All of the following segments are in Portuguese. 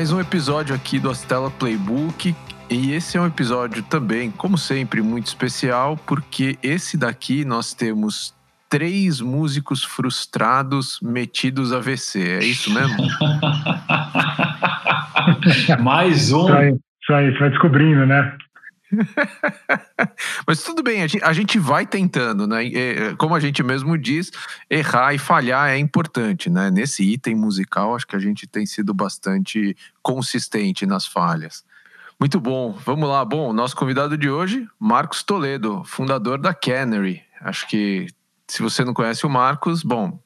mais um episódio aqui do Astela Playbook. E esse é um episódio também, como sempre, muito especial, porque esse daqui nós temos três músicos frustrados metidos a VC. É isso mesmo? Mais um. Isso aí, isso aí, você vai descobrindo, né? Mas tudo bem, a gente, vai tentando, né? E, como a gente mesmo diz, errar e falhar é importante, né? Nesse item musical, acho que a gente tem sido bastante consistente nas falhas. Muito bom, vamos lá. Bom, nosso convidado de hoje, Marcos Toledo, fundador da Canary. Acho que se você não conhece o Marcos, bom,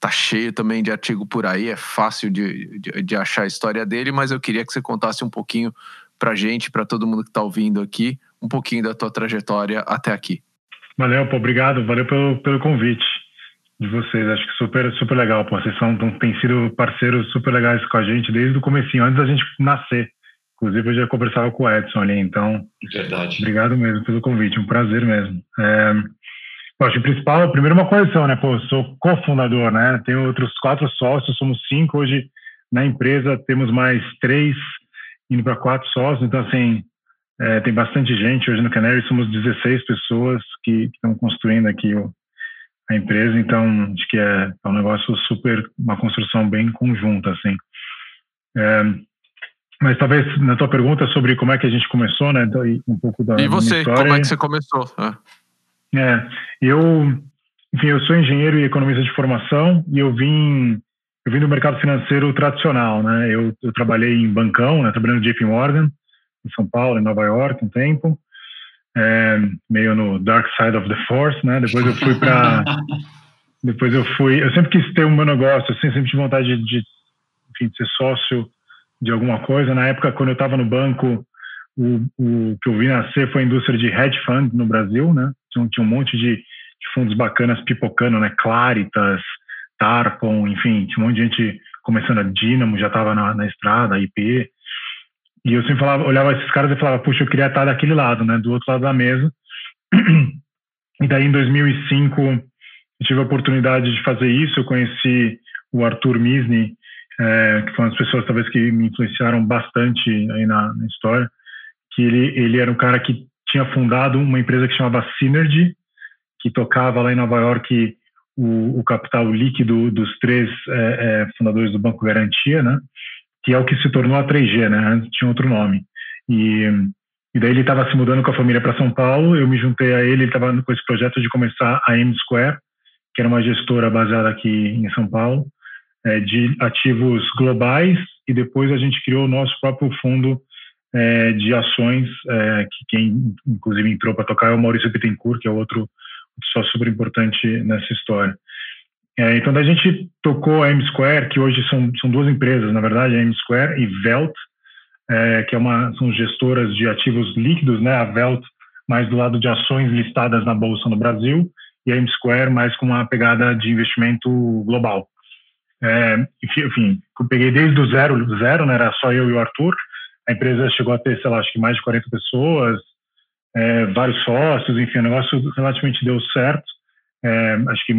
tá cheio também de artigo por aí, é fácil de, de, de achar a história dele, mas eu queria que você contasse um pouquinho pra gente, para todo mundo que está ouvindo aqui, um pouquinho da tua trajetória até aqui. Valeu, pô, obrigado, valeu pelo, pelo convite de vocês, acho que super, super legal, pô, vocês são, têm sido parceiros super legais com a gente desde o comecinho, antes da gente nascer. Inclusive, eu já conversava com o Edson ali, então. Verdade. Obrigado mesmo pelo convite, um prazer mesmo. É, eu acho que o principal, primeiro, uma coleção, né? Pô, eu sou cofundador, né? Tenho outros quatro sócios, somos cinco. Hoje, na empresa, temos mais três indo para quatro sócios. Então, assim, é, tem bastante gente. Hoje no Canary somos 16 pessoas que, que estão construindo aqui o, a empresa. Então, acho que é, é, um negócio super, uma construção bem conjunta, assim. É, mas talvez na tua pergunta sobre como é que a gente começou, né? Um pouco da E você, história, como é que você começou? É. é, eu, enfim, eu sou engenheiro e economista de formação e eu vim, eu vim do mercado financeiro tradicional, né? Eu, eu trabalhei em bancão, né? Trabalhei no JP Morgan, em São Paulo, em Nova York, um tempo, é, meio no dark side of the force, né? Depois eu fui para, depois eu fui, eu sempre quis ter um meu negócio, assim, sempre tive vontade de, de, enfim, de ser sócio de alguma coisa. Na época, quando eu estava no banco, o, o, que eu vi nascer foi a indústria de hedge fund no Brasil, né? Tinha, tinha um monte de, de, fundos bacanas pipocando, né? Claritas, Tarpon, enfim, tinha um monte de gente começando a Dynamo, já estava na, na, estrada, IP. E eu sempre falava, olhava esses caras e falava, puxa, eu queria estar daquele lado, né? Do outro lado da mesa. E daí, em 2005, eu tive a oportunidade de fazer isso. Eu conheci o Arthur Misny, é, que foram as pessoas talvez que me influenciaram bastante aí na, na, história, que ele, ele era um cara que tinha fundado uma empresa que chamava Synergy, que tocava lá em Nova York o, o capital líquido dos três é, é, fundadores do Banco Garantia, né? Que é o que se tornou a 3G, né? Antes tinha outro nome. E, e daí ele estava se mudando com a família para São Paulo, eu me juntei a ele, ele estava com esse projeto de começar a M Square, que era uma gestora baseada aqui em São Paulo é, de ativos globais e depois a gente criou o nosso próprio fundo é, de ações, é, que quem inclusive entrou para tocar é o Maurício Bittencourt, que é outro só super importante nessa história. É, então, a gente tocou a M Square, que hoje são, são duas empresas, na verdade, a M Square e Velt, é, que é uma, são gestoras de ativos líquidos, né? A Velt mais do lado de ações listadas na Bolsa no Brasil e a M Square mais com uma pegada de investimento global. É, enfim, eu peguei desde o zero, zero, né, era só eu e o Arthur. A empresa chegou a ter, sei lá, acho que mais de 40 pessoas, é, vários sócios, enfim, o negócio relativamente deu certo. É, acho que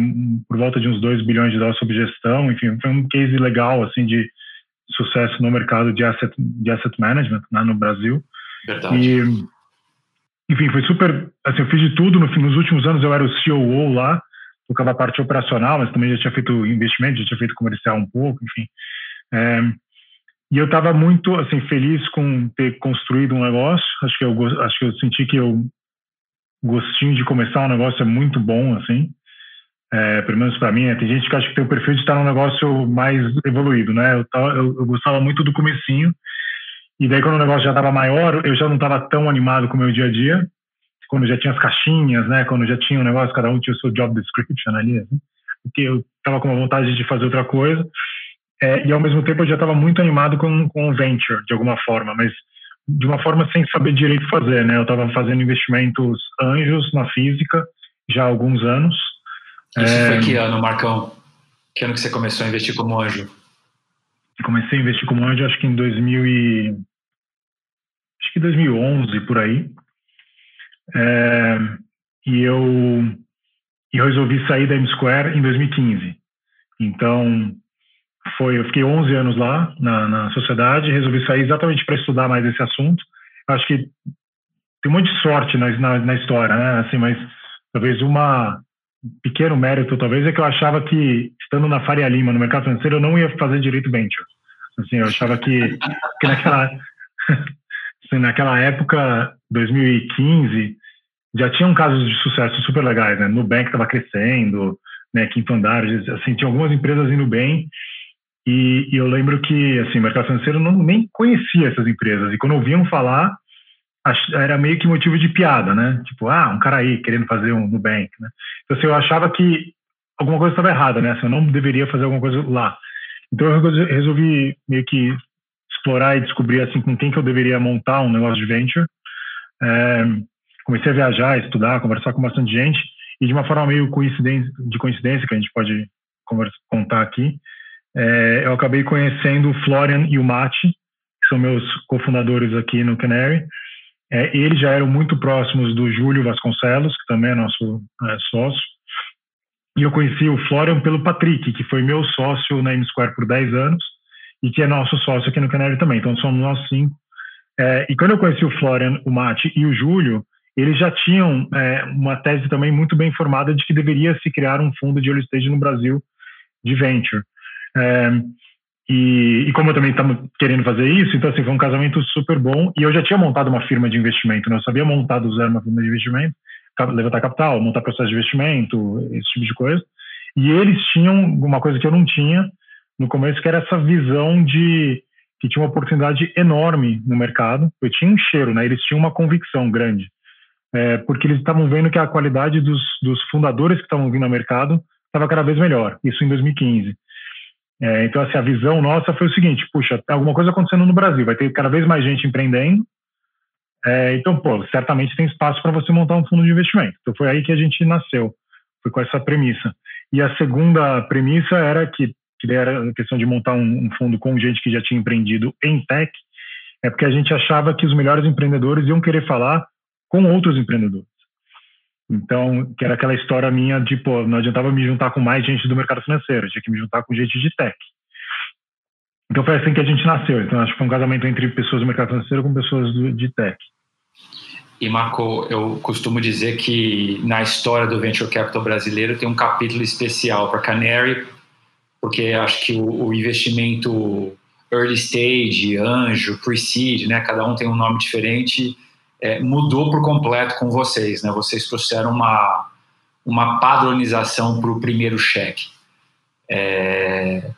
por volta de uns 2 bilhões de dólares sob gestão, enfim, foi um case legal, assim, de sucesso no mercado de asset, de asset management, né, no Brasil. Verdade. E, enfim, foi super, assim, eu fiz de tudo, no, nos últimos anos eu era o COO lá, tocava a parte operacional, mas também já tinha feito investimento, já tinha feito comercial um pouco, enfim. É, e eu estava muito assim feliz com ter construído um negócio. Acho que eu acho que eu senti que eu gostinho de começar um negócio é muito bom assim. É, pelo menos para mim, né? tem gente que acha que tem o perfil de estar num negócio mais evoluído, né? Eu, tava, eu, eu gostava muito do comecinho e daí quando o negócio já estava maior, eu já não estava tão animado com o meu dia a dia quando já tinha as caixinhas, né? Quando já tinha um negócio, cada um tinha o seu job description ali, assim, porque eu estava com a vontade de fazer outra coisa. É, e ao mesmo tempo eu já estava muito animado com, com o venture, de alguma forma, mas de uma forma sem saber direito fazer, né? Eu estava fazendo investimentos anjos na física já há alguns anos. Isso é, foi que ano, Marcão? Que ano que você começou a investir como anjo? Comecei a investir como anjo, acho que em 2000 e... acho que 2011 por aí. É, e eu, eu resolvi sair da M Square em 2015. Então, foi, eu fiquei 11 anos lá na, na sociedade, resolvi sair exatamente para estudar mais esse assunto. Acho que tem um monte de sorte na, na, na história, né? Assim, mas talvez uma pequeno mérito, talvez, é que eu achava que, estando na Faria Lima, no mercado financeiro, eu não ia fazer direito venture. Assim, eu achava que, que naquela, assim, naquela época, 2015, já tinham casos de sucesso super legais, né? Nubank estava crescendo, né? Quinto Andar, assim, tinha algumas empresas indo bem, e, e, eu lembro que, assim, o mercado financeiro não nem conhecia essas empresas, e quando ouviam falar, era meio que motivo de piada, né? Tipo, ah, um cara aí querendo fazer um Nubank, né? Então, assim, eu achava que alguma coisa estava errada, né? Assim, eu não deveria fazer alguma coisa lá. Então, eu resolvi meio que explorar e descobrir, assim, com quem que eu deveria montar um negócio de venture. É, comecei a viajar, estudar, conversar com bastante gente e de uma forma meio coincidência, de coincidência que a gente pode contar aqui, é, eu acabei conhecendo o Florian e o Mate, que são meus cofundadores aqui no Canary, é, eles já eram muito próximos do Júlio Vasconcelos, que também é nosso é, sócio. E eu conheci o Florian pelo Patrick, que foi meu sócio na M Square por 10 anos e que é nosso sócio aqui no Canary também. Então somos nós cinco. É, e quando eu conheci o Florian, o Mate e o Júlio, eles já tinham é, uma tese também muito bem formada de que deveria se criar um fundo de early stage no Brasil de venture. É, e, e, como eu também estava querendo fazer isso, então assim, foi um casamento super bom. E eu já tinha montado uma firma de investimento, né? eu sabia montar do zero uma firma de investimento, levantar capital, montar processo de investimento, esse tipo de coisa. E eles tinham uma coisa que eu não tinha no começo, que era essa visão de que tinha uma oportunidade enorme no mercado. Eu tinha um cheiro, né? Eles tinham uma convicção grande, é, porque eles estavam vendo que a qualidade dos, dos fundadores que estavam vindo ao mercado estava cada vez melhor. Isso em 2015. É, então, assim, a visão nossa foi o seguinte: puxa, tem alguma coisa acontecendo no Brasil, vai ter cada vez mais gente empreendendo. É, então, pô, certamente tem espaço para você montar um fundo de investimento. Então, foi aí que a gente nasceu, foi com essa premissa. E a segunda premissa era que, que era a questão de montar um, um fundo com gente que já tinha empreendido em tech, é porque a gente achava que os melhores empreendedores iam querer falar com outros empreendedores. Então, que era aquela história minha de, pô, não adiantava me juntar com mais gente do mercado financeiro, tinha que me juntar com gente de tech. Então foi assim que a gente nasceu. Então acho que foi um casamento entre pessoas do mercado financeiro com pessoas do, de tech. E Marco, eu costumo dizer que na história do venture capital brasileiro tem um capítulo especial para Canary, porque acho que o, o investimento early stage, anjo, pre-seed, né, cada um tem um nome diferente é, mudou por completo com vocês, né? Vocês trouxeram uma, uma padronização para o primeiro cheque. É,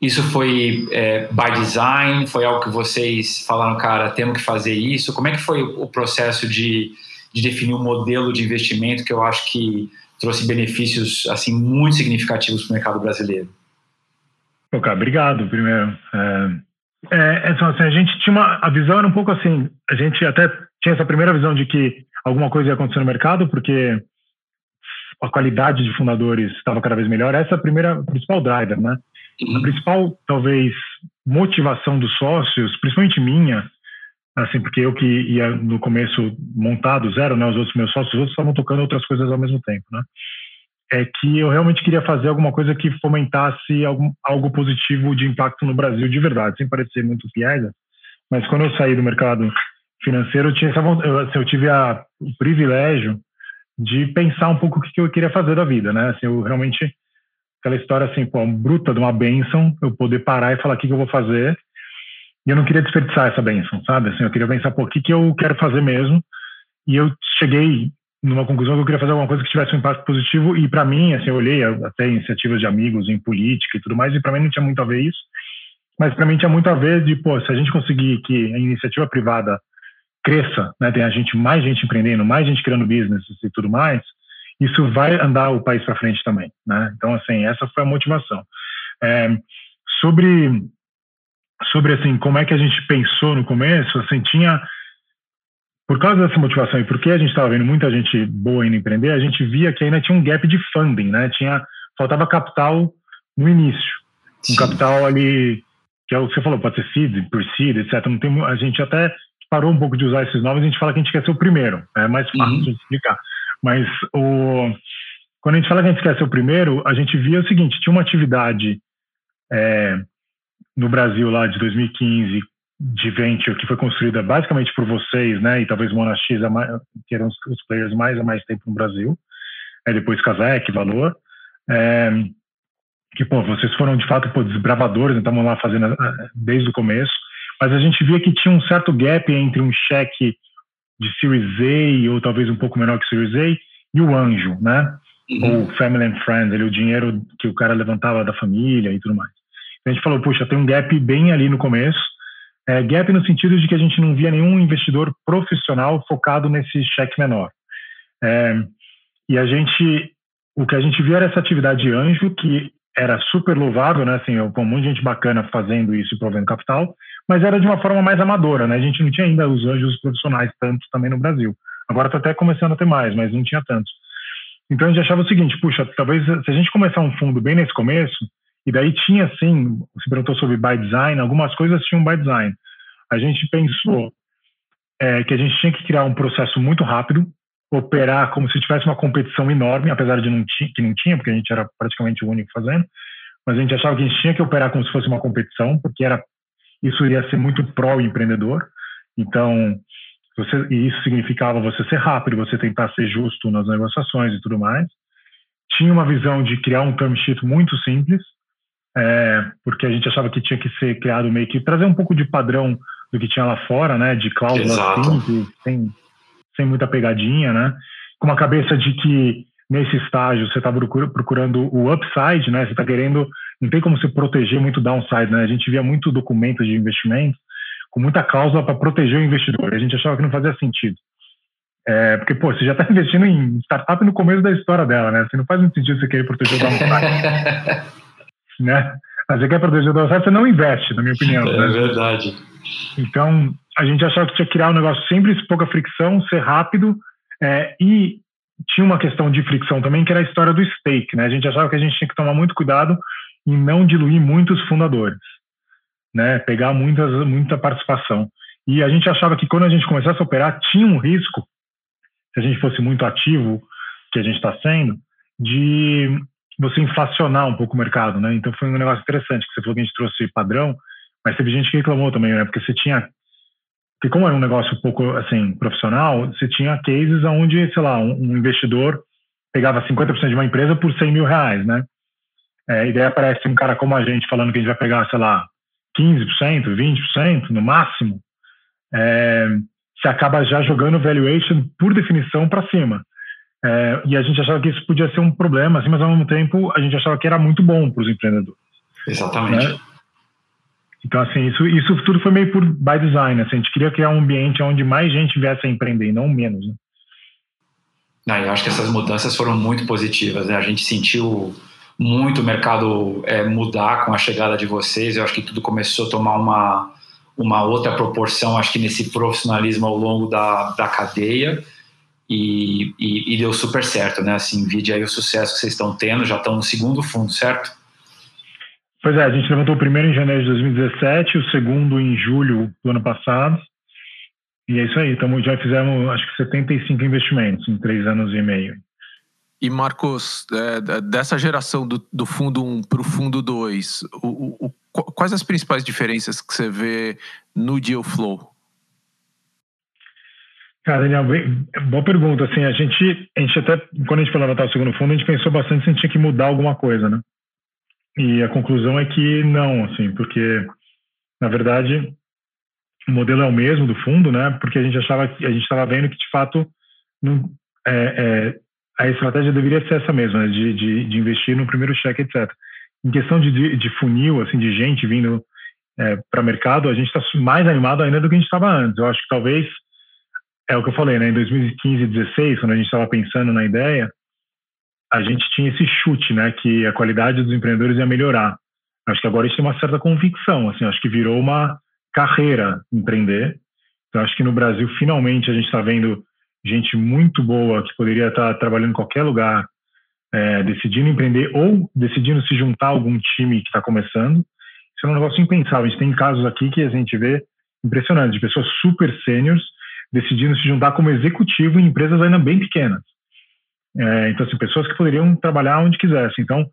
isso foi é, by design? Foi algo que vocês falaram, cara, temos que fazer isso? Como é que foi o processo de, de definir um modelo de investimento que eu acho que trouxe benefícios assim muito significativos para o mercado brasileiro? Ok, obrigado primeiro. É, é, então, assim, a gente tinha uma a visão era um pouco assim, a gente até tinha essa primeira visão de que alguma coisa ia acontecer no mercado, porque a qualidade de fundadores estava cada vez melhor. Essa é a primeira, principal driver, né? Uhum. A principal, talvez, motivação dos sócios, principalmente minha, assim, porque eu que ia no começo montado zero, né? Os outros meus sócios, os outros estavam tocando outras coisas ao mesmo tempo, né? É que eu realmente queria fazer alguma coisa que fomentasse algum, algo positivo de impacto no Brasil de verdade, sem parecer muito piada. Mas quando eu saí do mercado financeiro, eu, tinha essa, eu, assim, eu tive a, o privilégio de pensar um pouco o que, eu queria fazer da vida, né? Assim, eu realmente aquela história assim, pô, bruta de uma benção, eu poder parar e falar o que, que eu vou fazer. E eu não queria desperdiçar essa benção, sabe? Assim, eu queria pensar, pô, o que, que eu quero fazer mesmo. E eu cheguei numa conclusão que eu queria fazer alguma coisa que tivesse um impacto positivo. E para mim, assim, eu olhei até iniciativas de amigos em política e tudo mais, e para mim não tinha muito a ver isso. Mas para mim tinha muito a ver de, pô, se a gente conseguir que a iniciativa privada cresça, né, tenha gente, mais gente empreendendo, mais gente criando business e tudo mais, isso vai andar o país para frente também, né? Então, assim, essa foi a motivação. É, sobre, sobre, assim, como é que a gente pensou no começo, assim, tinha, por causa dessa motivação e porque a gente estava vendo muita gente boa indo empreender, a gente via que ainda tinha um gap de funding, né? Tinha, faltava capital no início, um Sim. capital ali, que é o que você falou, pode ser seed, por seed, etc. Não tem, a gente até parou um pouco de usar esses nomes, a gente fala que a gente quer ser o primeiro. É mais fácil uhum. de explicar. Mas o, quando a gente fala que a gente quer ser o primeiro, a gente via o seguinte: tinha uma atividade é, no Brasil lá de 2015 de venture que foi construída basicamente por vocês, né, e talvez Monax, que eram os players mais há mais tempo no Brasil, aí depois Kazek, Valor, é, que, pô, vocês foram de fato pô, desbravadores, estavam lá fazendo desde o começo, mas a gente via que tinha um certo gap entre um cheque de Series A, ou talvez um pouco menor que Series A, e o anjo, né? Uhum. Ou Family and Friends, ali, o dinheiro que o cara levantava da família e tudo mais. A gente falou, puxa, tem um gap bem ali no começo, é, gap no sentido de que a gente não via nenhum investidor profissional focado nesse cheque menor. É, e a gente, o que a gente via era essa atividade de anjo, que era super louvável, né? Assim, com um monte de gente bacana fazendo isso e provendo capital, mas era de uma forma mais amadora, né? A gente não tinha ainda os anjos profissionais tantos também no Brasil. Agora está até começando a ter mais, mas não tinha tantos. Então a gente achava o seguinte, puxa, talvez se a gente começar um fundo bem nesse começo, e daí tinha sim, você perguntou sobre by design, algumas coisas tinham by design. A gente pensou é, que a gente tinha que criar um processo muito rápido, operar como se tivesse uma competição enorme, apesar de não que não tinha, porque a gente era praticamente o único fazendo, mas a gente achava que a gente tinha que operar como se fosse uma competição, porque era isso iria ser muito pró empreendedor. Então, você, e isso significava você ser rápido, você tentar ser justo nas negociações e tudo mais. Tinha uma visão de criar um term sheet muito simples, é, porque a gente achava que tinha que ser criado meio que trazer um pouco de padrão do que tinha lá fora, né, de cláusulas simples, sem, sem muita pegadinha, né, com uma cabeça de que nesse estágio você está procurando o upside, né, você está querendo, não tem como se proteger muito downside, né, a gente via muito documento de investimento com muita cláusula para proteger o investidor, a gente achava que não fazia sentido. É, porque, pô, você já está investindo em startup no começo da história dela, né? Assim, não faz muito sentido você querer proteger o downside. né? Mas você quer proteger o downside, você não investe, na minha opinião. É né? verdade. Então, a gente achava que tinha que criar um negócio sempre pouca fricção, ser rápido é, e tinha uma questão de fricção também, que era a história do stake, né? A gente achava que a gente tinha que tomar muito cuidado em não diluir muitos fundadores, né? Pegar muitas, muita participação. E a gente achava que quando a gente começasse a operar, tinha um risco, se a gente fosse muito ativo, que a gente está sendo, de você inflacionar um pouco o mercado, né? Então foi um negócio interessante que você falou que a gente trouxe padrão, mas teve gente que reclamou também, né? Porque você tinha porque como era um negócio um pouco assim profissional, você tinha cases onde, sei lá, um, um investidor pegava 50% de uma empresa por 100 mil reais, né? É, e daí aparece um cara como a gente falando que a gente vai pegar, sei lá, 15%, 20% no máximo, é, você acaba já jogando valuation por definição para cima. É, e a gente achava que isso podia ser um problema, assim, mas ao mesmo tempo a gente achava que era muito bom para os empreendedores. Exatamente. Né? Então, assim, isso, isso tudo foi meio por by design. Assim, a gente queria criar um ambiente onde mais gente viesse a empreender, não menos. Né? Não, eu acho que essas mudanças foram muito positivas. Né? A gente sentiu muito o mercado é, mudar com a chegada de vocês. Eu acho que tudo começou a tomar uma, uma outra proporção, acho que nesse profissionalismo ao longo da, da cadeia. E, e, e, deu super certo, né? Assim, vide aí o sucesso que vocês estão tendo, já estão no segundo fundo, certo? Pois é, a gente levantou o primeiro em janeiro de 2017, o segundo em julho do ano passado. E é isso aí, tamo, já fizemos acho que 75 investimentos em três anos e meio. E Marcos, é, dessa geração do, do fundo 1 para o fundo 2, o, o, quais as principais diferenças que você vê no deal flow? Cara, Daniel, boa pergunta. Assim, a gente, a gente até, quando a gente foi levantar o segundo fundo, a gente pensou bastante se a gente tinha que mudar alguma coisa, né? E a conclusão é que não, assim, porque, na verdade, o modelo é o mesmo do fundo, né? Porque a gente achava que, a gente estava vendo que, de fato, não, é, é, a estratégia deveria ser essa mesma, né? de, de, de, investir no primeiro cheque, etc. Em questão de, de funil, assim, de gente vindo é, para o mercado, a gente está mais animado ainda do que a gente estava antes. Eu acho que talvez é o que eu falei, né? Em 2015 e 2016, quando a gente estava pensando na ideia, a gente tinha esse chute, né? Que a qualidade dos empreendedores ia melhorar. Acho que agora a gente tem uma certa convicção, assim, acho que virou uma carreira empreender. Então, acho que no Brasil, finalmente, a gente está vendo gente muito boa que poderia estar trabalhando em qualquer lugar, é, decidindo empreender ou decidindo se juntar a algum time que está começando. Isso é um negócio impensável. A gente tem casos aqui que a gente vê impressionantes, de pessoas super sêniores decidindo se juntar como executivo em empresas ainda bem pequenas. É, então, assim, pessoas que poderiam trabalhar onde quisessem. Então,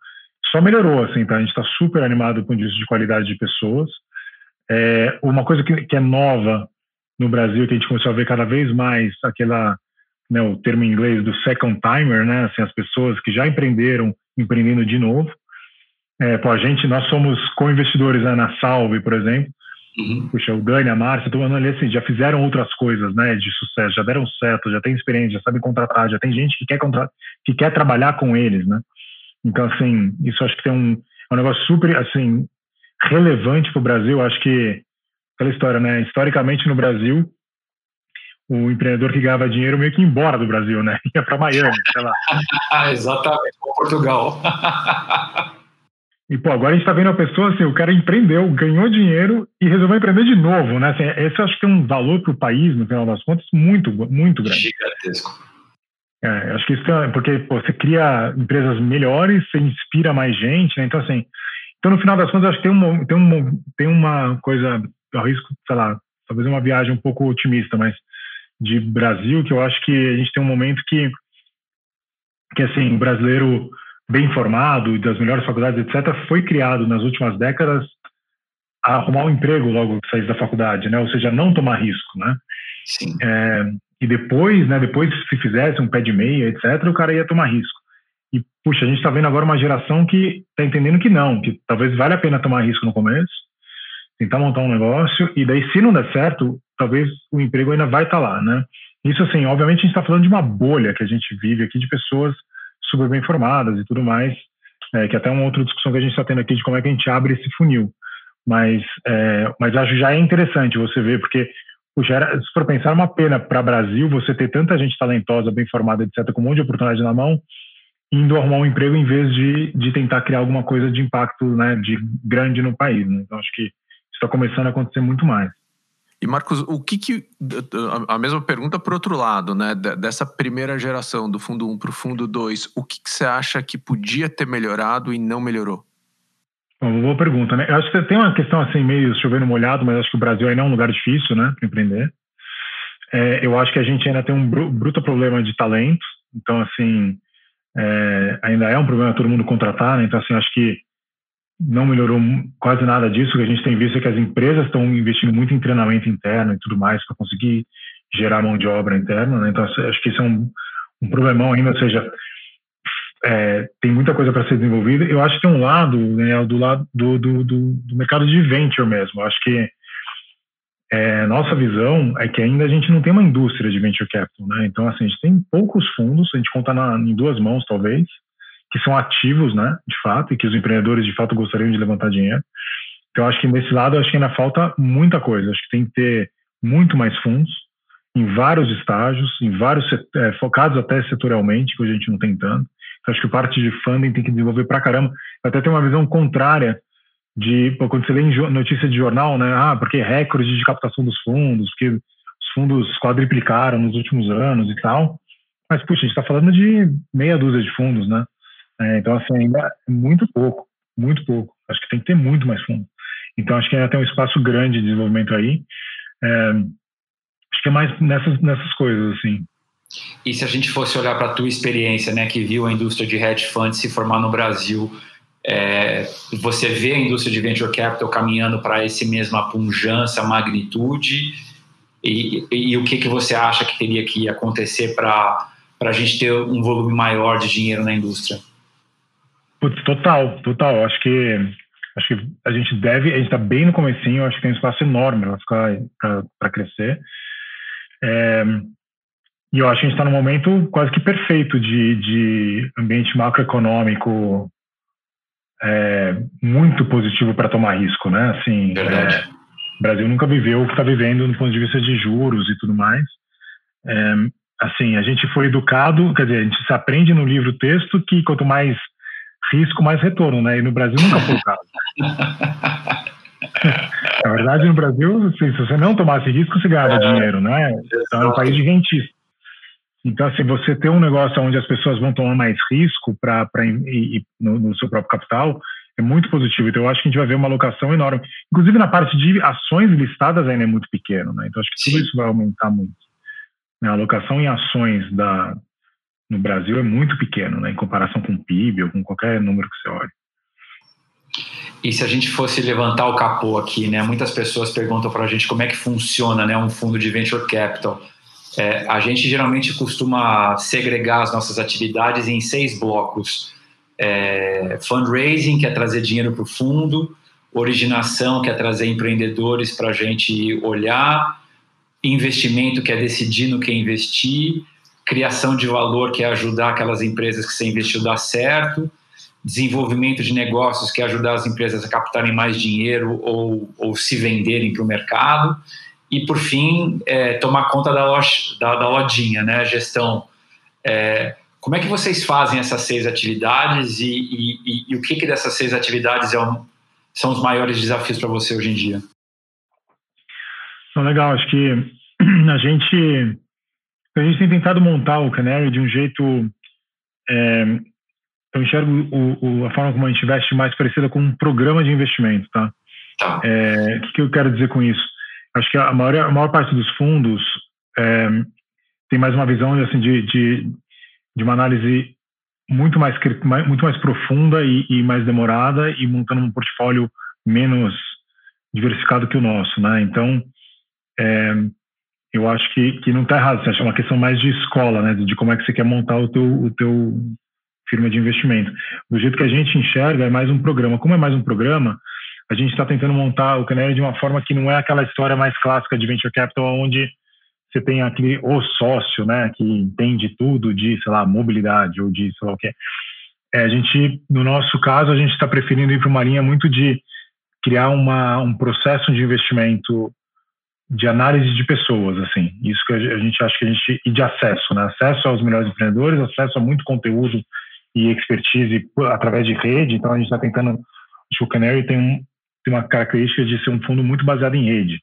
só melhorou, assim, tá? A gente está super animado com isso de qualidade de pessoas. É, uma coisa que, que, é nova no Brasil, que a gente começou a ver cada vez mais, aquela, né, o termo em inglês do second timer, né? Assim, as pessoas que já empreenderam, empreendendo de novo. É, pô, a gente, nós somos co-investidores né, na Salve, por exemplo. Uhum. Puxa, o Dani, a Márcia, todo mundo ali assim, já fizeram outras coisas, né, de sucesso, já deram certo, já tem experiência, já sabem contratar, já tem gente que quer contratar, que quer trabalhar com eles, né? Então, assim, isso acho que tem um, é um negócio super, assim, relevante para o Brasil. Acho que aquela história, né? Historicamente no Brasil, o empreendedor que ganhava dinheiro meio que ia embora do Brasil, né? Ia para Miami, sei lá. Exatamente, Portugal. E, pô, agora a gente está vendo a pessoa, assim, o cara empreendeu, ganhou dinheiro e resolveu empreender de novo, né? Assim, esse acho que tem um valor para o país, no final das contas, muito, muito grande. Gigantesco. É, acho que isso é porque pô, você cria empresas melhores, você inspira mais gente, né? Então, assim, então no final das contas, acho que tem, um, tem, um, tem uma coisa, eu arrisco, sei lá, talvez uma viagem um pouco otimista, mas de Brasil, que eu acho que a gente tem um momento que, que assim, o brasileiro bem informado, das melhores faculdades, etc., foi criado nas últimas décadas a arrumar um emprego logo que sair da faculdade, né? Ou seja, não tomar risco, né? Sim. É, e depois, né? Depois, se fizesse um pé de meia, etc., o cara ia tomar risco. E, puxa, a gente está vendo agora uma geração que está entendendo que não, que talvez vale a pena tomar risco no começo, tentar montar um negócio, e daí, se não der certo, talvez o emprego ainda vai estar tá lá, né? Isso, assim, obviamente a gente está falando de uma bolha que a gente vive aqui de pessoas super bem informadas e tudo mais, é, que até uma outra discussão que a gente está tendo aqui de como é que a gente abre esse funil. Mas, é, mas acho já é interessante você ver, porque puxa, era, se for pensar, é uma pena para o Brasil você ter tanta gente talentosa, bem formada, etc., com um monte de oportunidade na mão, indo arrumar um emprego em vez de, de tentar criar alguma coisa de impacto né, de grande no país. Né? Então, acho que está começando a acontecer muito mais. E Marcos, o que que a mesma pergunta para outro lado, né? Dessa primeira geração do fundo 1 para o fundo 2, o que, que você acha que podia ter melhorado e não melhorou? Uma boa pergunta, né? Eu acho que tem uma questão assim meio chovendo molhado, mas acho que o Brasil ainda é um lugar difícil, né, para empreender. É, eu acho que a gente ainda tem um bruto problema de talento, então assim é, ainda é um problema todo mundo contratar, né? Então assim acho que não melhorou quase nada disso. O que a gente tem visto é que as empresas estão investindo muito em treinamento interno e tudo mais para conseguir gerar mão de obra interna. Né? Então, acho que isso é um, um problemão ainda, ou seja, é, tem muita coisa para ser desenvolvida. Eu acho que tem um lado, né, do lado do, do, do, do mercado de venture mesmo. Eu acho que é, nossa visão é que ainda a gente não tem uma indústria de venture capital, né? Então, assim, a gente tem poucos fundos, a gente conta na, em duas mãos, talvez, que são ativos, né, de fato, e que os empreendedores de fato gostariam de levantar dinheiro. Então, acho que nesse lado, acho que ainda falta muita coisa. Acho que tem que ter muito mais fundos em vários estágios, em vários é, focados até setorialmente, que a gente não tem tanto. Então, acho que parte de funding tem que desenvolver pra caramba. Até tem uma visão contrária de pô, quando você lê notícia de jornal, né? Ah, porque recorde de captação dos fundos, porque os fundos quadriplicaram nos últimos anos e tal. Mas, puxa, a gente está falando de meia dúzia de fundos, né? É, então, assim, ainda é muito pouco, muito pouco. Acho que tem que ter muito mais fundo. Então, acho que ainda tem um espaço grande de desenvolvimento aí. É, acho que é mais nessas, nessas coisas, assim. E se a gente fosse olhar para a tua experiência, né, que viu a indústria de hedge funds se formar no Brasil, é, você vê a indústria de venture capital caminhando para esse mesma punjança, magnitude, e, e, e, o que, que você acha que teria que acontecer para a gente ter um volume maior de dinheiro na indústria? Putz, total, total. Acho que acho que a gente deve, a gente está bem no comecinho, acho que tem um espaço enorme para crescer. É, e eu acho que a gente está num momento quase que perfeito de, de ambiente macroeconômico é, muito positivo para tomar risco, né? Assim, é, o Brasil nunca viveu o que está vivendo do ponto de vista de juros e tudo mais. É, assim, a gente foi educado, quer dizer, a gente se aprende no livro texto que quanto mais risco mais retorno, né? E no Brasil nunca foi o caso. Na verdade, no Brasil, se você não tomasse risco, você ganhava é, dinheiro, né? Então é um país de rentista. Então, se assim, você tem um negócio onde as pessoas vão tomar mais risco para no, no seu próprio capital, é muito positivo. Então, eu acho que a gente vai ver uma alocação enorme. Inclusive, na parte de ações listadas ainda é muito pequeno, né? Então, acho que tudo Sim. isso vai aumentar muito. A alocação em ações da, no Brasil é muito pequeno, né, em comparação com o PIB ou com qualquer número que você olhe. E se a gente fosse levantar o capô aqui, né? Muitas pessoas perguntam para a gente como é que funciona, né, um fundo de venture capital. É, a gente geralmente costuma segregar as nossas atividades em seis blocos: é, fundraising, que é trazer dinheiro para o fundo, originação, que é trazer empreendedores para a gente olhar, investimento, que é decidir no que investir, criação de valor, que é ajudar aquelas empresas que você investiu dar certo, desenvolvimento de negócios, que é ajudar as empresas a captarem mais dinheiro ou, ou se venderem para o mercado, e por fim, é, tomar conta da, loja, da, da lojinha, né? gestão. É, como é que vocês fazem essas seis atividades e, e, e, e o que, que dessas seis atividades é um, são os maiores desafios para você hoje em dia? Legal, acho que a gente, a gente tem tentado montar o Canary de um jeito. É, eu enxergo o, o, a forma como a gente investe mais parecida com um programa de investimento, tá? tá. É, o que, que, eu quero dizer com isso? Acho que a maior, a maior parte dos fundos é, tem mais uma visão assim, de, de, de uma análise muito mais, muito mais profunda e, e, mais demorada e montando um portfólio menos diversificado que o nosso, né? Então, é, eu acho que, que não está errado. É uma questão mais de escola, né? De como é que você quer montar o teu, o teu firma de investimento. Do jeito que a gente enxerga, é mais um programa. Como é mais um programa, a gente está tentando montar o Canary de uma forma que não é aquela história mais clássica de venture capital, onde você tem aquele o sócio, né, que entende tudo de, sei lá, mobilidade ou de, sei lá o que. É, a gente, no nosso caso, a gente está preferindo ir para uma linha muito de criar uma, um processo de investimento de análise de pessoas, assim. Isso que a gente acha que a gente e de acesso, né? Acesso aos melhores empreendedores, acesso a muito conteúdo e expertise através de rede. Então a gente está tentando. Acho que o Canary tem, um, tem uma característica de ser um fundo muito baseado em rede.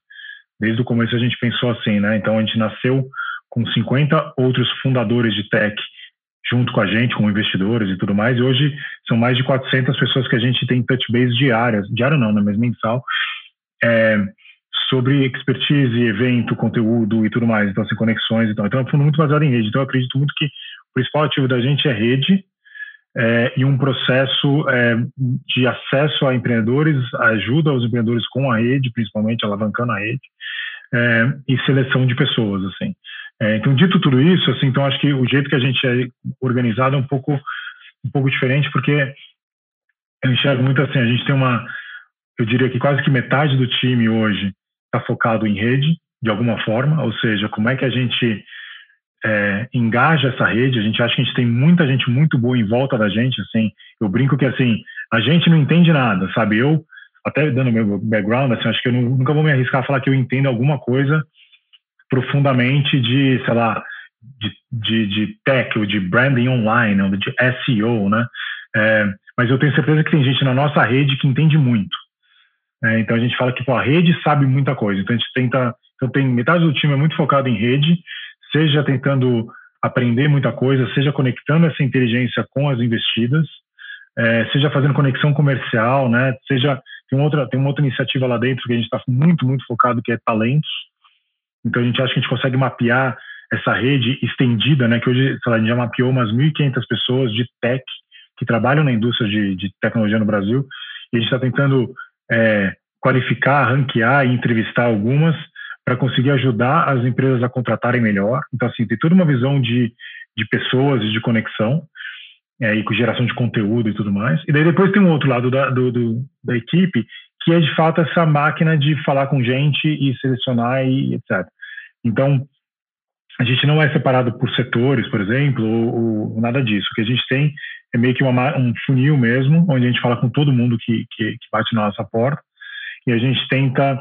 Desde o começo a gente pensou assim, né? Então a gente nasceu com 50 outros fundadores de tech junto com a gente, com investidores e tudo mais. E hoje são mais de 400 pessoas que a gente tem touch base diárias, diário não, né, mas mensal, é, sobre expertise, evento, conteúdo e tudo mais. Então, assim, conexões e tal. Então, é um fundo muito baseado em rede. Então, eu acredito muito que o principal ativo da gente é rede é, e um processo é, de acesso a empreendedores, ajuda aos empreendedores com a rede, principalmente alavancando a rede, é, e seleção de pessoas, assim. É, então, dito tudo isso, assim, então acho que o jeito que a gente é organizado é um pouco, um pouco diferente, porque eu enxergo muito assim, a gente tem uma, eu diria que quase que metade do time hoje está focado em rede, de alguma forma, ou seja, como é que a gente é, engaja essa rede, a gente acha que a gente tem muita gente muito boa em volta da gente, assim, eu brinco que, assim, a gente não entende nada, sabe, eu, até dando meu background, assim, acho que eu nunca vou me arriscar a falar que eu entendo alguma coisa profundamente de, sei lá, de, de, de tech ou de branding online, ou de SEO, né? É, mas eu tenho certeza que tem gente na nossa rede que entende muito. É, então a gente fala que pô, a rede sabe muita coisa. Então a gente tenta. Então tem metade do time é muito focado em rede, seja tentando aprender muita coisa, seja conectando essa inteligência com as investidas, é, seja fazendo conexão comercial, né? Seja tem outra tem uma outra iniciativa lá dentro que a gente está muito muito focado que é talentos. Então a gente acha que a gente consegue mapear essa rede estendida, né? Que hoje lá, a gente já mapeou umas 1.500 pessoas de tech que trabalham na indústria de, de tecnologia no Brasil e a gente está tentando é, qualificar, ranquear e entrevistar algumas para conseguir ajudar as empresas a contratarem melhor. Então assim tem toda uma visão de de pessoas e de conexão é, e com geração de conteúdo e tudo mais. E daí depois tem um outro lado da, do, do, da equipe que é de fato essa máquina de falar com gente e selecionar e etc. Então, a gente não é separado por setores, por exemplo, ou, ou nada disso. O que a gente tem é meio que uma, um funil mesmo, onde a gente fala com todo mundo que, que, que bate na nossa porta, e a gente tenta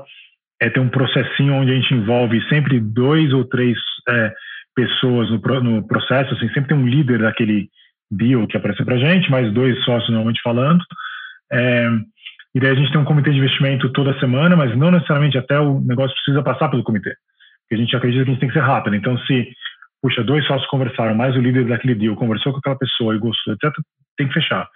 é, ter um processinho onde a gente envolve sempre dois ou três é, pessoas no, no, processo, assim, sempre tem um líder daquele deal que aparece para a gente, mais dois sócios normalmente falando, é, e daí a gente tem um comitê de investimento toda semana, mas não necessariamente até o negócio precisa passar pelo comitê que a gente acredita que a gente tem que ser rápido. Então, se, puxa, dois sócios conversaram, mais o líder daquele deal conversou com aquela pessoa e gostou, etc., tem que fechar.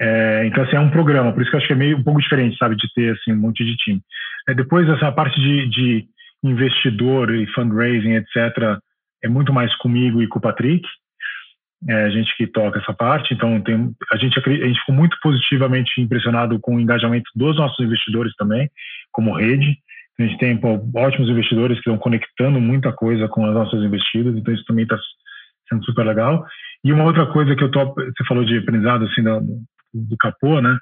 É, então, assim, é um programa, por isso que eu acho que é meio um pouco diferente, sabe, de ter, assim, um monte de time. É, depois, essa parte de, de investidor e fundraising, etc., é muito mais comigo e com o Patrick. é, a gente que toca essa parte, então tem, a, gente, a gente ficou muito positivamente impressionado com o engajamento dos nossos investidores também, como rede. A gente tem pô, ótimos investidores que estão conectando muita coisa com as nossas investidas, então isso também está sendo super legal. E uma outra coisa que eu tô, você falou de aprendizado assim do, do capô, né?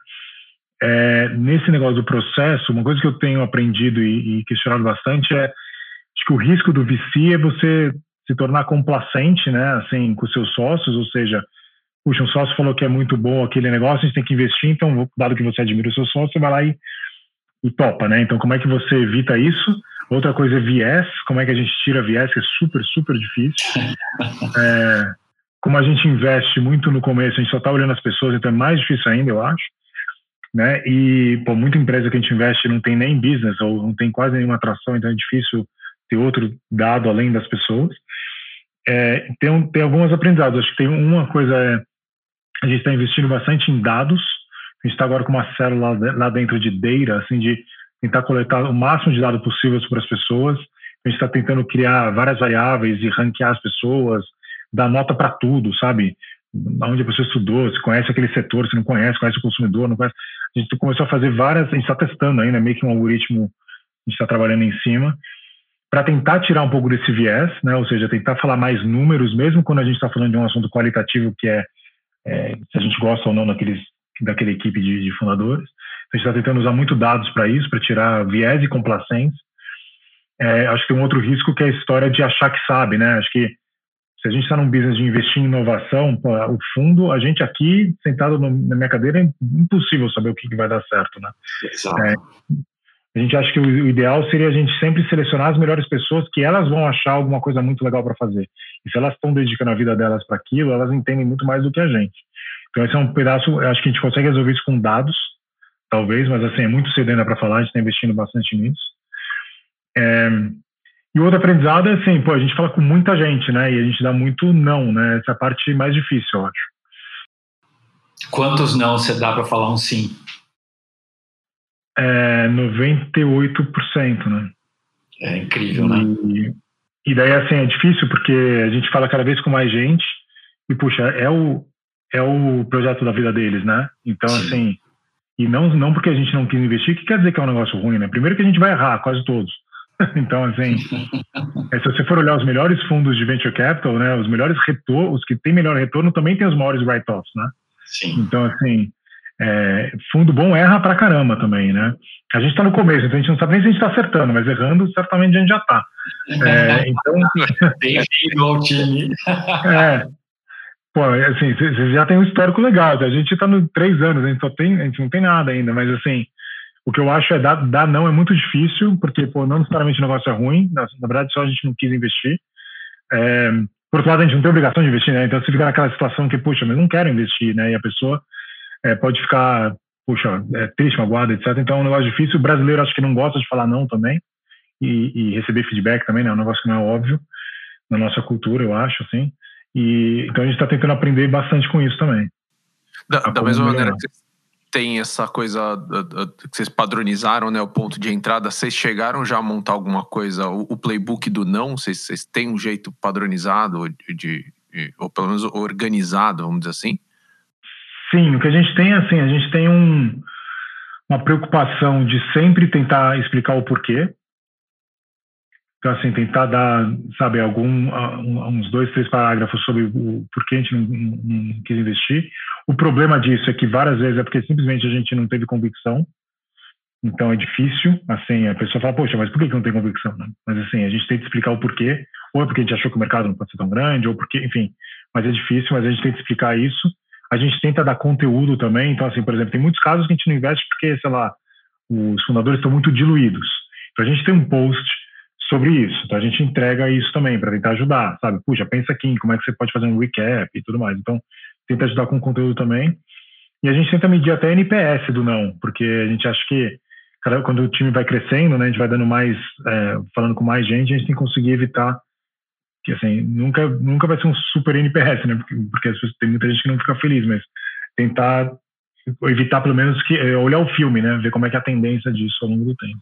É, nesse negócio do processo, uma coisa que eu tenho aprendido e, e questionado bastante é que o risco do VC é você se tornar complacente, né, assim, com seus sócios, ou seja, puxa, um sócio falou que é muito bom aquele negócio, a gente tem que investir, então, dado que você admira o seu sócio, você vai lá e, e topa, né? Então, como é que você evita isso? Outra coisa é viés, como é que a gente tira viés, que é super, super difícil. É, como a gente investe muito no começo, a gente só está olhando as pessoas, então é mais difícil ainda, eu acho. Né? E, pô, muita empresa que a gente investe não tem nem business, ou não tem quase nenhuma atração, então é difícil ter outro dado além das pessoas. É, tem, tem algumas aprendizados. Acho que tem uma coisa, é, a gente está investindo bastante em dados. A gente está agora com uma célula lá dentro de data, assim, de tentar coletar o máximo de dados possível sobre as pessoas. A gente está tentando criar várias variáveis e ranquear as pessoas, dar nota para tudo, sabe? Onde a pessoa estudou, se conhece aquele setor, se não conhece, conhece o consumidor, não conhece. A gente começou a fazer várias, a gente está testando ainda, meio que um algoritmo, a gente está trabalhando em cima para tentar tirar um pouco desse viés, né? ou seja, tentar falar mais números, mesmo quando a gente está falando de um assunto qualitativo que é, é, se a gente gosta ou não daqueles, daquela equipe de, de fundadores. A gente está tentando usar muito dados para isso, para tirar viés e complacência. É, acho que tem um outro risco que é a história de achar que sabe, né? Acho que se a gente está num business de investir em inovação, o fundo, a gente aqui, sentado no, na minha cadeira, é impossível saber o que, que vai dar certo, né? Exato. É, a gente acha que o ideal seria a gente sempre selecionar as melhores pessoas que elas vão achar alguma coisa muito legal para fazer. E se elas estão dedicando a vida delas para aquilo, elas entendem muito mais do que a gente. Então esse é um pedaço, acho que a gente consegue resolver isso com dados, talvez, mas assim, é muito cedo ainda para falar, a gente está investindo bastante nisso. É, e o outro aprendizado é assim, pô, a gente fala com muita gente, né? E a gente dá muito não, né? Essa é a parte mais difícil, eu acho. Quantos não você dá para falar um sim? é 98%, né? É incrível, né? E, e daí, assim, é difícil porque a gente fala cada vez com mais gente e, puxa, é o, é o projeto da vida deles, né? Então, Sim. assim, e não, não porque a gente não quis investir, que quer dizer que é um negócio ruim, né? Primeiro que a gente vai errar, quase todos. então, assim, é, se você for olhar os melhores fundos de venture capital, né? Os melhores retornos, os que têm melhor retorno também têm os maiores write-offs, né? Sim. Então, assim, é, fundo bom erra pra caramba também, né? A gente está no começo, então a gente não sabe nem se a gente está acertando, mas errando, certamente a gente já está. É, então. Bem-vindo ao time. é. Pô, assim, você já tem um histórico legal. A gente está no três anos, a gente só tem, a gente não tem nada ainda, mas assim, o que eu acho é dar, dar não é muito difícil, porque pô, não necessariamente o negócio é ruim, na, na verdade só a gente não quis investir. É, por outro lado, a gente não tem obrigação de investir, né? Então você fica naquela situação que, puxa, mas não quero investir, né? E a pessoa é, pode ficar, puxa, é, triste, magoado, etc. Então é um negócio difícil. O brasileiro acho que não gosta de falar não também e, e receber feedback também, né? É um negócio que não é óbvio na nossa cultura, eu acho, assim. E, então a gente está tentando aprender bastante com isso também. Da, da mesma maneira que vocês têm essa coisa que vocês padronizaram, né, o ponto de entrada, vocês chegaram já a montar alguma coisa, o, o playbook do não, vocês, vocês têm um jeito padronizado de, de, ou pelo menos organizado, vamos dizer assim? Sim, o que a gente tem é assim, a gente tem um, uma preocupação de sempre tentar explicar o porquê. Então, assim, tentar dar, sabe, algum, uns dois, três parágrafos sobre o porquê a gente não, não, não quis investir. O problema disso é que várias vezes é porque simplesmente a gente não teve convicção. Então é difícil, assim, a pessoa fala, poxa, mas por que não tem convicção? Mas assim, a gente tem que explicar o porquê, ou é porque a gente achou que o mercado não pode ser tão grande, ou porque, enfim, mas é difícil, mas a gente tem que explicar isso. A gente tenta dar conteúdo também. Então, assim, por exemplo, tem muitos casos que a gente não investe porque, sei lá, os fundadores estão muito diluídos. Então, a gente tem um post sobre isso. Então, a gente entrega isso também para tentar ajudar, sabe? Puxa, pensa aqui em como é que você pode fazer um recap e tudo mais. Então, tenta ajudar com conteúdo também. E a gente tenta medir até NPS do não, porque a gente acha que quando o time vai crescendo, né, a gente vai dando mais, é, falando com mais gente, a gente tem que conseguir evitar que assim, nunca, nunca vai ser um super NPS, né? Porque, porque tem muita gente que não fica feliz, mas tentar evitar pelo menos que é, olhar o filme, né? Ver como é que é a tendência disso ao longo do tempo.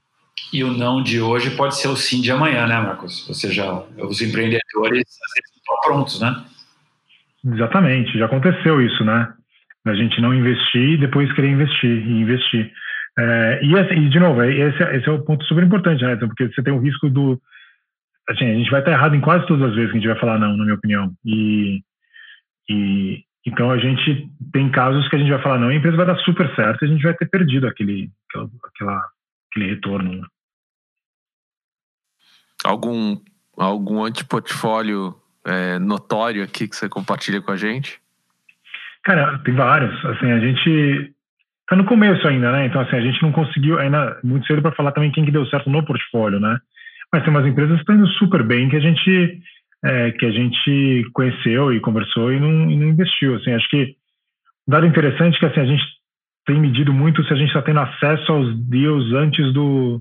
E o não de hoje pode ser o sim de amanhã, né, Marcos? Ou seja, os empreendedores estão prontos, né? Exatamente, já aconteceu isso, né? A gente não investir e depois querer investir e investir. É, e, assim, de novo, esse, esse é o ponto super importante, né? Porque você tem o risco do. Assim, a gente vai estar errado em quase todas as vezes que a gente vai falar não, na minha opinião. E, e então a gente tem casos que a gente vai falar não e a empresa vai dar super certo e a gente vai ter perdido aquele, aquela, aquela aquele retorno. Né? Algum, algum antiportfólio é, notório aqui que você compartilha com a gente? Cara, tem vários. Assim, a gente tá no começo ainda, né? Então, assim, a gente não conseguiu ainda muito cedo para falar também quem que deu certo no portfólio, né? Mas tem umas empresas que estão indo super bem que a gente é, que a gente conheceu e conversou e não, e não investiu. Assim, acho que um dado interessante é que assim a gente tem medido muito se a gente está tendo acesso aos deals antes do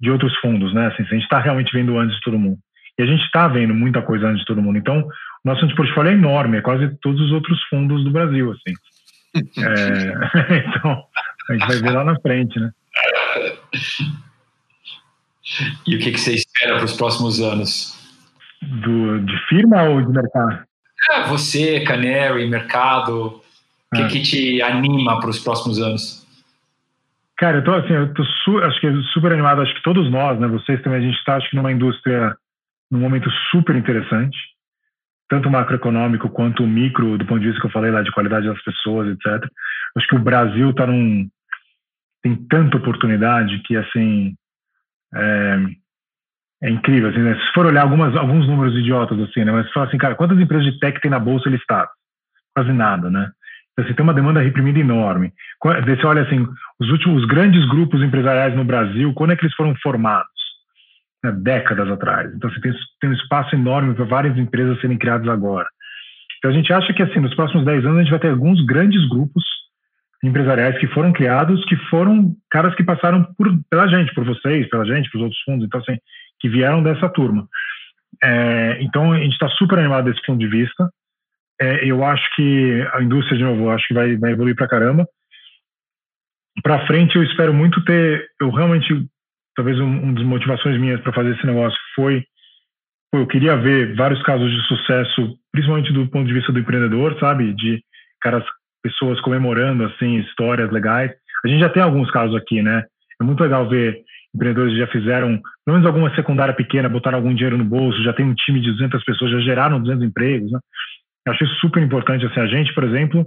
de outros fundos, né? Assim, se a gente está realmente vendo antes de todo mundo. E a gente está vendo muita coisa antes de todo mundo. Então, o nosso portfólio é enorme, é quase todos os outros fundos do Brasil, assim. é, então, a gente vai ver lá na frente, né? E o que, que você espera para os próximos anos? Do, de firma ou de mercado? É, você, Canary, mercado, o que, ah. que te anima para os próximos anos? Cara, eu tô assim, eu tô su acho que super animado, acho que todos nós, né, vocês também, a gente está acho que numa indústria num momento super interessante, tanto macroeconômico quanto micro, do ponto de vista que eu falei lá de qualidade das pessoas, etc. Acho que o Brasil está num tem tanta oportunidade que assim é, é incrível. Assim, né? Se for olhar algumas, alguns números idiotas assim, né? Mas se fala assim, cara, quantas empresas de tech tem na bolsa listadas? Quase nada, né? Então, assim, tem uma demanda reprimida enorme. Você olha assim, os últimos os grandes grupos empresariais no Brasil, quando é que eles foram formados? Né, décadas atrás. Então, você tem, tem um espaço enorme para várias empresas serem criadas agora. Então, a gente acha que, assim, nos próximos 10 anos, a gente vai ter alguns grandes grupos empresariais que foram criados, que foram caras que passaram por, pela gente, por vocês, pela gente, pelos outros fundos, então, assim, que vieram dessa turma. É, então, a gente está super animado desse ponto de vista. É, eu acho que a indústria, de novo, acho que vai, vai evoluir para caramba. Para frente, eu espero muito ter. Eu realmente talvez um, um das motivações minhas para fazer esse negócio foi, eu queria ver vários casos de sucesso, principalmente do ponto de vista do empreendedor, sabe, de caras, pessoas comemorando assim histórias legais. A gente já tem alguns casos aqui, né? É muito legal ver empreendedores que já fizeram, pelo menos alguma secundária pequena, botaram algum dinheiro no bolso, já tem um time de 200 pessoas, já geraram 200 empregos, né? Eu acho isso super importante. Assim, a gente, por exemplo,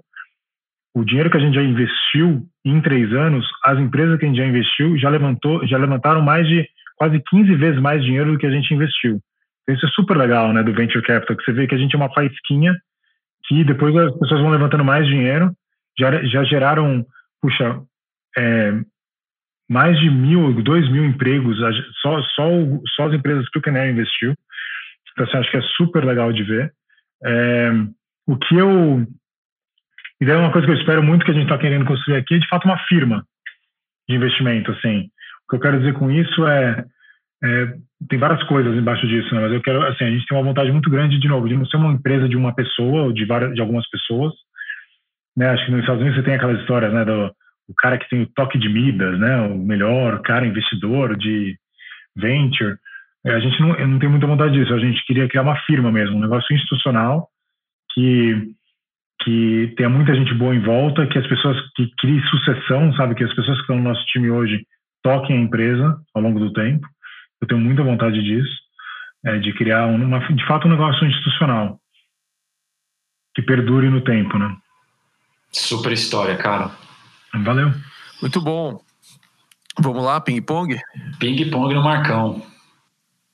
o dinheiro que a gente já investiu em três anos, as empresas que a gente já investiu já levantou, já levantaram mais de quase 15 vezes mais dinheiro do que a gente investiu. Isso é super legal, né, do venture capital, que você vê que a gente é uma faísquinha que depois as pessoas vão levantando mais dinheiro, já, já geraram, puxa, é, mais de mil, dois mil empregos, só, só, só as empresas que o Canary investiu. Então, assim, acho que é super legal de ver. É, o que eu e daí uma coisa que eu espero muito que a gente está querendo construir aqui é de fato uma firma de investimento, assim. O que eu quero dizer com isso é, é tem várias coisas embaixo disso, né? mas eu quero, assim, a gente tem uma vontade muito grande, de novo, de não ser uma empresa de uma pessoa ou de várias, de algumas pessoas, né? Acho que nos Estados Unidos você tem aquelas histórias, né, do o cara que tem o toque de Midas, né, o melhor cara investidor de venture. É, a gente não, não tem muita vontade disso. A gente queria criar uma firma mesmo, um negócio institucional que que tenha muita gente boa em volta, que as pessoas que criem sucessão, sabe, que as pessoas que estão no nosso time hoje toquem a empresa ao longo do tempo. Eu tenho muita vontade disso, é, de criar uma, de fato um negócio institucional que perdure no tempo, né? Super história, cara. Valeu. Muito bom. Vamos lá, ping-pong? Ping-pong no Marcão.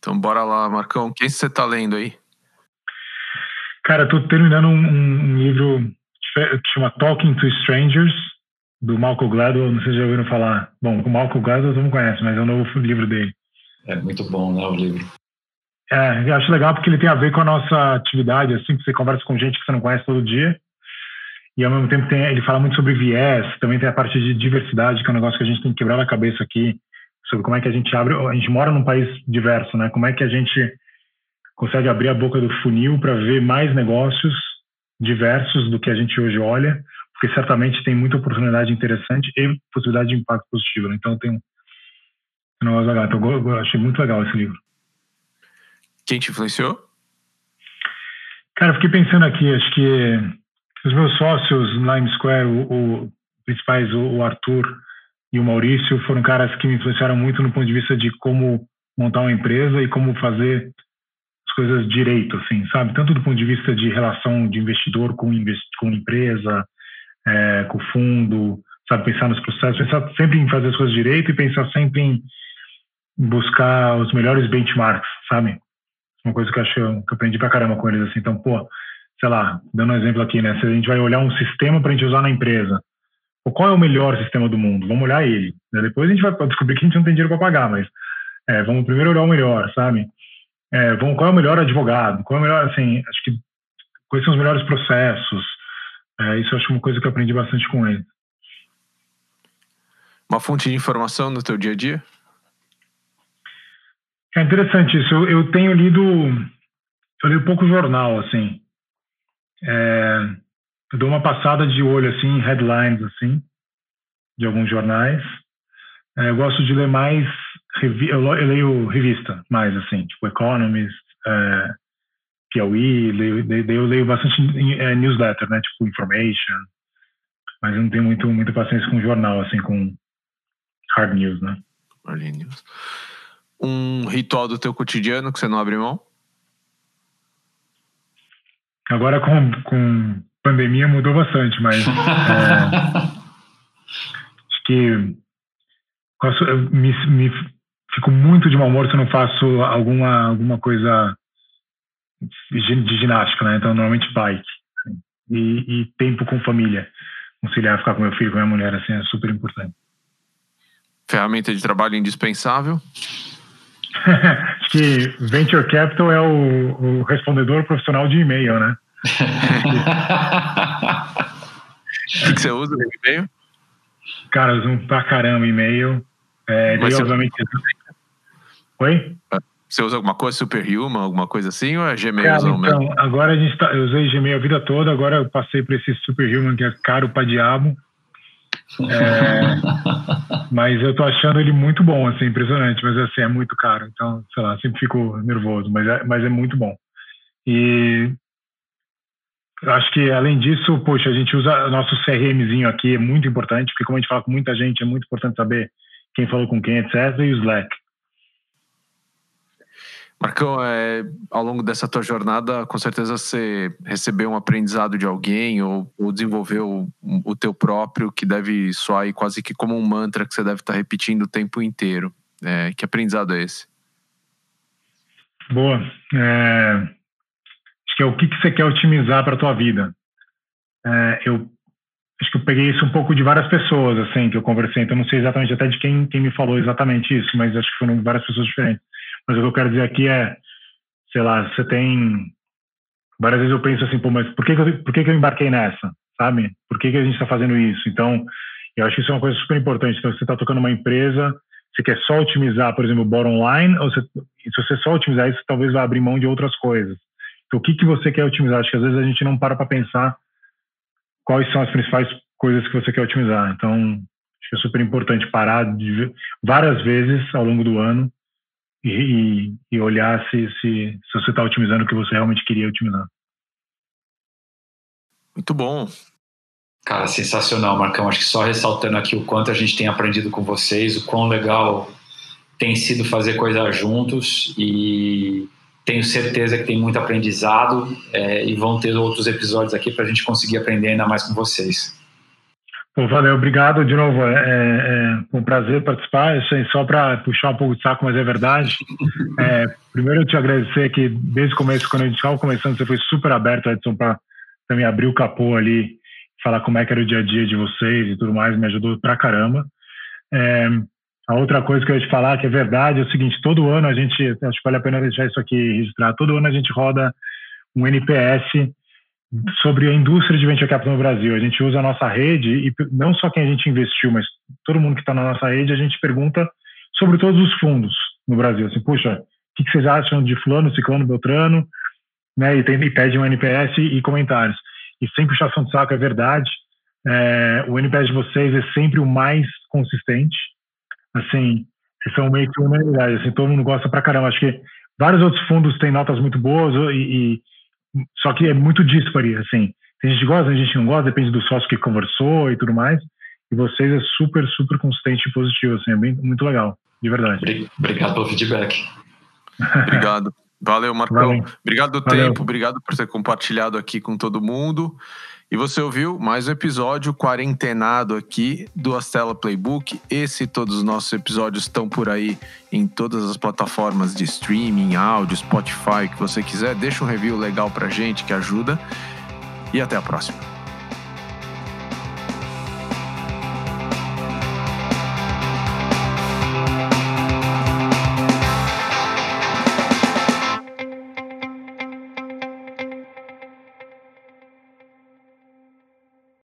Então bora lá, Marcão. Quem você está lendo aí? Cara, estou terminando um, um, livro que chama Talking to Strangers, do Malcolm Gladwell. Não sei se já ouviram falar. Bom, o Malcolm Gladwell todo mundo conhece, mas é o novo livro dele. É muito bom, né, o livro. É, eu acho legal porque ele tem a ver com a nossa atividade, assim, que você conversa com gente que você não conhece todo dia. E ao mesmo tempo tem, ele fala muito sobre viés, também tem a parte de diversidade, que é um negócio que a gente tem que quebrar na cabeça aqui, sobre como é que a gente abre. A gente mora num país diverso, né? Como é que a gente consegue abrir a boca do funil para ver mais negócios diversos do que a gente hoje olha, porque certamente tem muita oportunidade interessante e possibilidade de impacto positivo. Né? Então tem um negócio legal. Então eu achei muito legal esse livro. Quem te influenciou? Cara, fiquei pensando aqui, acho que os meus sócios Lime Square, o, o principais, o, o Arthur e o Maurício, foram caras que me influenciaram muito no ponto de vista de como montar uma empresa e como fazer as coisas direito, assim, sabe? Tanto do ponto de vista de relação de investidor com, invest com empresa, é, com fundo, sabe? Pensar nos processos, pensar sempre em fazer as coisas direito e pensar sempre em buscar os melhores benchmarks, sabe? Uma coisa que eu acho que eu aprendi pra caramba com eles, assim. Então, pô, sei lá, dando um exemplo aqui, né? Se a gente vai olhar um sistema para a gente usar na empresa, qual é o melhor sistema do mundo? Vamos olhar ele. Né? Depois a gente vai descobrir que a gente não tem dinheiro para pagar, mas é, vamos primeiro olhar o melhor, sabe? É, vamos, qual é o melhor advogado? Qual é o melhor, assim, acho que quais são os melhores processos? É, isso eu acho uma coisa que eu aprendi bastante com ele. Uma fonte de informação no teu dia a dia? É interessante isso. Eu, eu tenho lido, eu leio pouco jornal, assim. É, eu dou uma passada de olho, assim, em headlines, assim, de alguns jornais. É, eu gosto de ler mais, eu, eu, leio revista mais, assim, tipo Economist, é, Piauí, leio, eu leio bastante é, newsletter, né, tipo Information, mas eu não tenho muito, muita paciência com jornal, assim, com hard news, né. Hard news. Um ritual do teu cotidiano que você não abre mão? Agora com, com pandemia mudou bastante, mas é, acho que eu me, me, fico muito de mau humor se eu não faço alguma, alguma coisa de ginástica, né? Então, normalmente bike. Assim, e, e, tempo com família. Conciliar, ficar com meu filho, com minha mulher, assim, é super importante. Ferramenta de trabalho indispensável? Acho que Venture Capital é o, o respondedor profissional de e-mail, né? O que, você usa no e-mail? Cara, eu uso pra caramba e-mail. É, daí, obviamente. Oi? Você usa alguma coisa Superhuman, alguma coisa assim, ou é Gmail Cara, então, mesmo? agora a gente tá, eu usei Gmail a vida toda, agora eu passei por esse Superhuman que é caro pra diabo. É, mas eu tô achando ele muito bom, assim, impressionante, mas assim, é muito caro. Então, sei lá, sempre fico nervoso, mas é, mas é muito bom. E acho que, além disso, poxa, a gente usa nosso CRMzinho aqui, é muito importante, porque como a gente fala com muita gente, é muito importante saber quem falou com quem, etc. E o Slack. Marcão, é, ao longo dessa tua jornada, com certeza você recebeu um aprendizado de alguém ou, ou desenvolveu o, o, teu próprio, que deve soar quase que como um mantra que você deve estar repetindo o tempo inteiro. É, que aprendizado é esse? Boa. É, que é o que, que você quer otimizar para a tua vida. É, eu acho que eu peguei isso um pouco de várias pessoas, assim, que eu conversei, então não sei exatamente até de quem, quem me falou exatamente isso, mas acho que foram várias pessoas diferentes. Mas o que eu quero dizer aqui é, sei lá, você tem... Várias vezes eu penso assim, pô, mas por que, que, eu, por que, que eu embarquei nessa, sabe? Por que, que a gente está fazendo isso? Então, eu acho que isso é uma coisa super importante. Então, você está tocando uma empresa, você quer só otimizar, por exemplo, o bottom line, ou você, se você só otimizar isso, talvez vá abrir mão de outras coisas. O que, que você quer otimizar? Acho que às vezes a gente não para para pensar quais são as principais coisas que você quer otimizar. Então, acho que é super importante parar de, várias vezes ao longo do ano e, e, e olhar se, se, se você está otimizando o que você realmente queria otimizar. Muito bom. Cara, sensacional, Marcão. Acho que só ressaltando aqui o quanto a gente tem aprendido com vocês, o quão legal tem sido fazer coisas juntos e tenho certeza que tem muito aprendizado é, e vão ter outros episódios aqui para a gente conseguir aprender ainda mais com vocês. Bom, valeu, obrigado de novo. É, é, é um prazer participar. Isso aí só para puxar um pouco de saco, mas é verdade. É, primeiro, eu te agradecer que desde o começo, quando a gente estava começando, você foi super aberto, Edson, para também abrir o capô ali, falar como é que era o dia a dia de vocês e tudo mais. Me ajudou pra caramba. É, a outra coisa que eu ia te falar, que é verdade, é o seguinte: todo ano a gente, acho que vale a pena deixar isso aqui registrado, todo ano a gente roda um NPS sobre a indústria de venture capital no Brasil. A gente usa a nossa rede, e não só quem a gente investiu, mas todo mundo que está na nossa rede, a gente pergunta sobre todos os fundos no Brasil. Assim, puxa, o que, vocês acham de fulano, ciclano, beltrano? Né, e, tem, e pede um NPS e comentários. E sem puxação de saco, é verdade. É, o NPS de vocês é sempre o mais consistente assim, são meio que unanimidade, assim, todo mundo gosta pra caramba. Acho que vários outros fundos têm notas muito boas e, e só que é muito dispare, assim. Tem gente que gosta, tem gente que não gosta, depende do sócio que conversou e tudo mais. E vocês é super, super consistente e positivo, assim, é bem, muito legal, de verdade. Obrigado pelo feedback. Obrigado. Valeu, Marcão. Valeu. Obrigado do Valeu. tempo, obrigado por ter compartilhado aqui com todo mundo. E você ouviu mais um episódio quarentenado aqui do Astela Playbook. Esse e todos os nossos episódios estão por aí em todas as plataformas de streaming, áudio, Spotify, que você quiser. Deixa um review legal pra gente que ajuda. E até a próxima.